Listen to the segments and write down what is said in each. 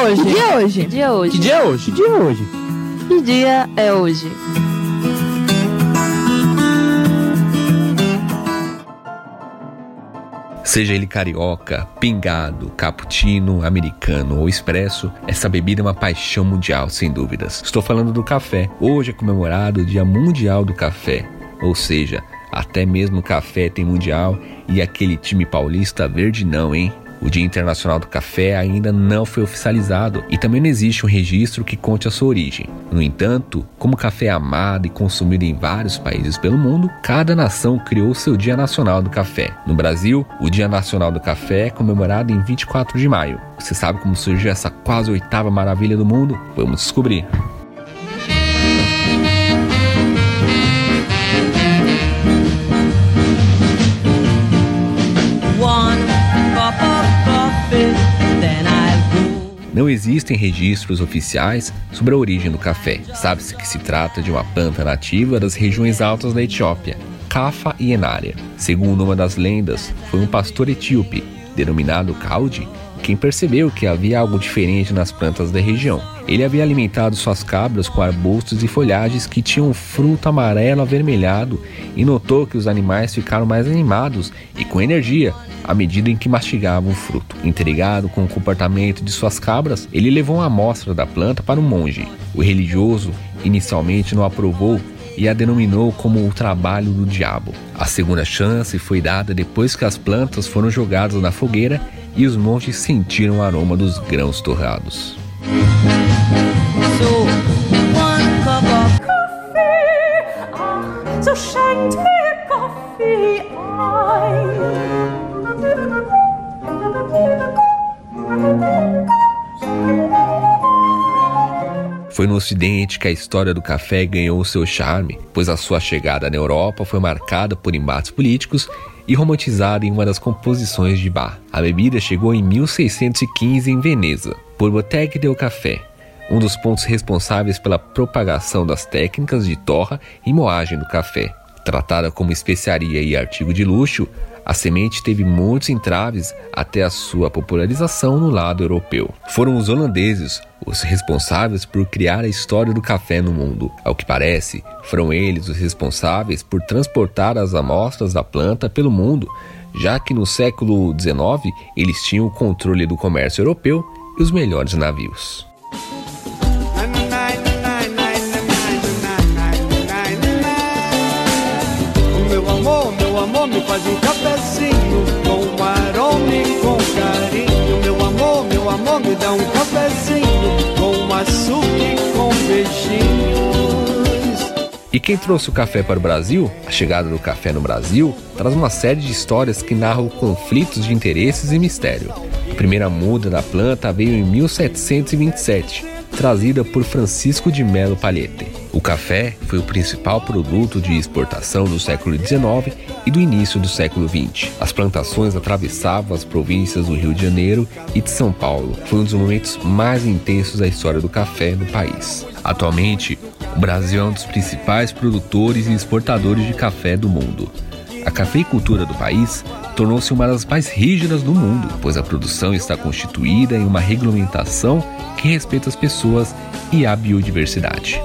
é hoje? Que dia é hoje? Que dia é hoje? Que dia é hoje? Que dia é hoje? Que dia é hoje? Seja ele carioca, pingado, cappuccino, americano ou expresso, essa bebida é uma paixão mundial, sem dúvidas. Estou falando do café. Hoje é comemorado o Dia Mundial do Café, ou seja, até mesmo o café tem mundial e aquele time paulista verde não, hein? O Dia Internacional do Café ainda não foi oficializado e também não existe um registro que conte a sua origem. No entanto, como o café é amado e consumido em vários países pelo mundo, cada nação criou seu Dia Nacional do Café. No Brasil, o Dia Nacional do Café é comemorado em 24 de maio. Você sabe como surgiu essa quase oitava maravilha do mundo? Vamos descobrir. Não existem registros oficiais sobre a origem do café. Sabe-se que se trata de uma planta nativa das regiões altas da Etiópia, Cafa e Enária. Segundo uma das lendas, foi um pastor etíope, denominado Kaudi, quem percebeu que havia algo diferente nas plantas da região. Ele havia alimentado suas cabras com arbustos e folhagens que tinham fruto amarelo avermelhado e notou que os animais ficaram mais animados e com energia à medida em que mastigavam o fruto. Intrigado com o comportamento de suas cabras, ele levou uma amostra da planta para um monge. O religioso inicialmente não aprovou e a denominou como o trabalho do diabo. A segunda chance foi dada depois que as plantas foram jogadas na fogueira e os monges sentiram o aroma dos grãos torrados. Foi no Ocidente que a história do café ganhou seu charme, pois a sua chegada na Europa foi marcada por embates políticos e romantizada em uma das composições de Bach. A bebida chegou em 1615 em Veneza, por Botteghe del Café, um dos pontos responsáveis pela propagação das técnicas de torra e moagem do café. Tratada como especiaria e artigo de luxo, a semente teve muitos entraves até a sua popularização no lado europeu. Foram os holandeses os responsáveis por criar a história do café no mundo. Ao que parece, foram eles os responsáveis por transportar as amostras da planta pelo mundo, já que no século XIX eles tinham o controle do comércio europeu e os melhores navios. me faz um quem trouxe o café para o Brasil, a chegada do café no Brasil, traz uma série de histórias que narram conflitos de interesses e mistério. A primeira muda da planta veio em 1727, trazida por Francisco de Melo Palhete. O café foi o principal produto de exportação do século XIX e do início do século XX. As plantações atravessavam as províncias do Rio de Janeiro e de São Paulo. Foi um dos momentos mais intensos da história do café no país. Atualmente, o Brasil é um dos principais produtores e exportadores de café do mundo. A cafeicultura do país tornou-se uma das mais rígidas do mundo, pois a produção está constituída em uma regulamentação que respeita as pessoas e a biodiversidade.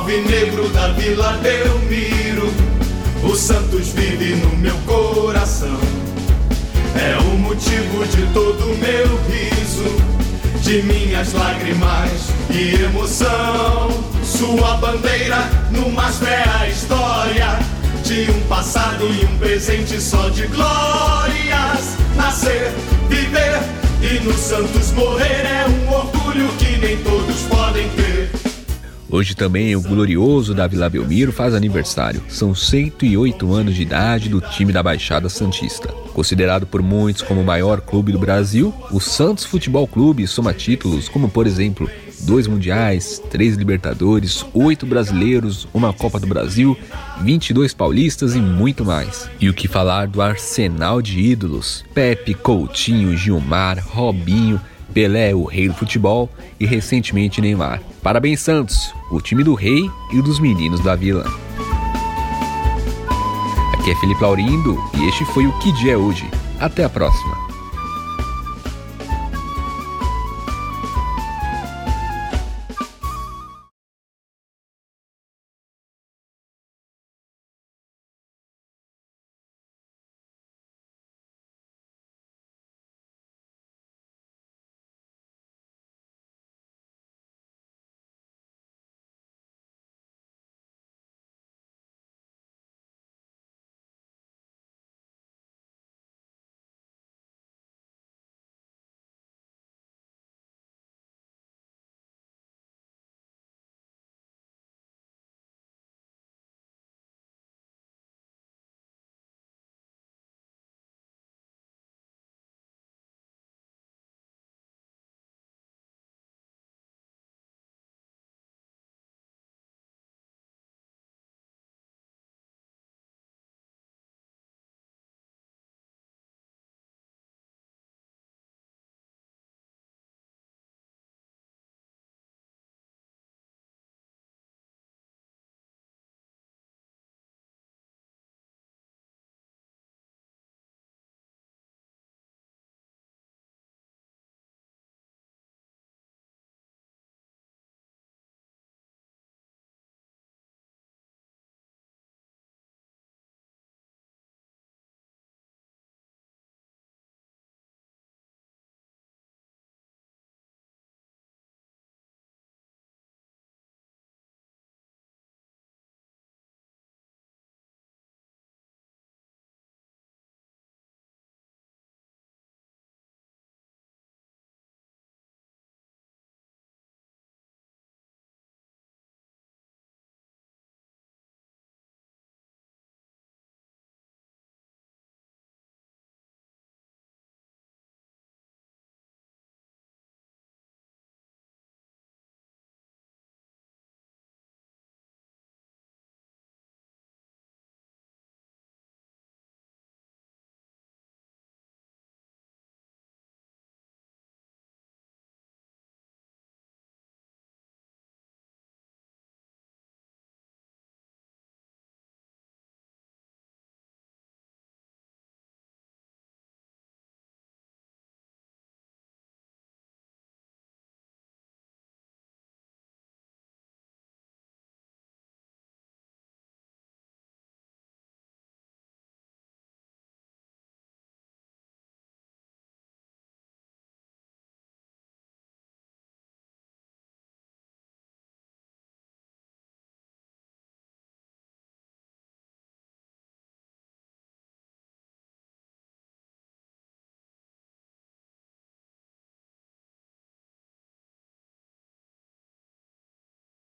Alvinegro da Vila Belmiro. O Santos vive no meu coração. É o motivo de todo o meu riso, de minhas lágrimas e emoção. Sua bandeira numa fé história de um passado e um presente só de glórias. Nascer, viver e no Santos morrer é um orgulho que nem todos podem ter. Hoje também o glorioso Davi Belmiro faz aniversário. São 108 anos de idade do time da Baixada Santista. Considerado por muitos como o maior clube do Brasil, o Santos Futebol Clube soma títulos como, por exemplo, dois mundiais, três Libertadores, oito brasileiros, uma Copa do Brasil, 22 paulistas e muito mais. E o que falar do arsenal de ídolos? Pepe, Coutinho, Gilmar, Robinho, Pelé, o rei do futebol e recentemente Neymar. Parabéns, Santos, o time do rei e dos meninos da vila. Aqui é Felipe Laurindo e este foi o Que Dia é Hoje. Até a próxima.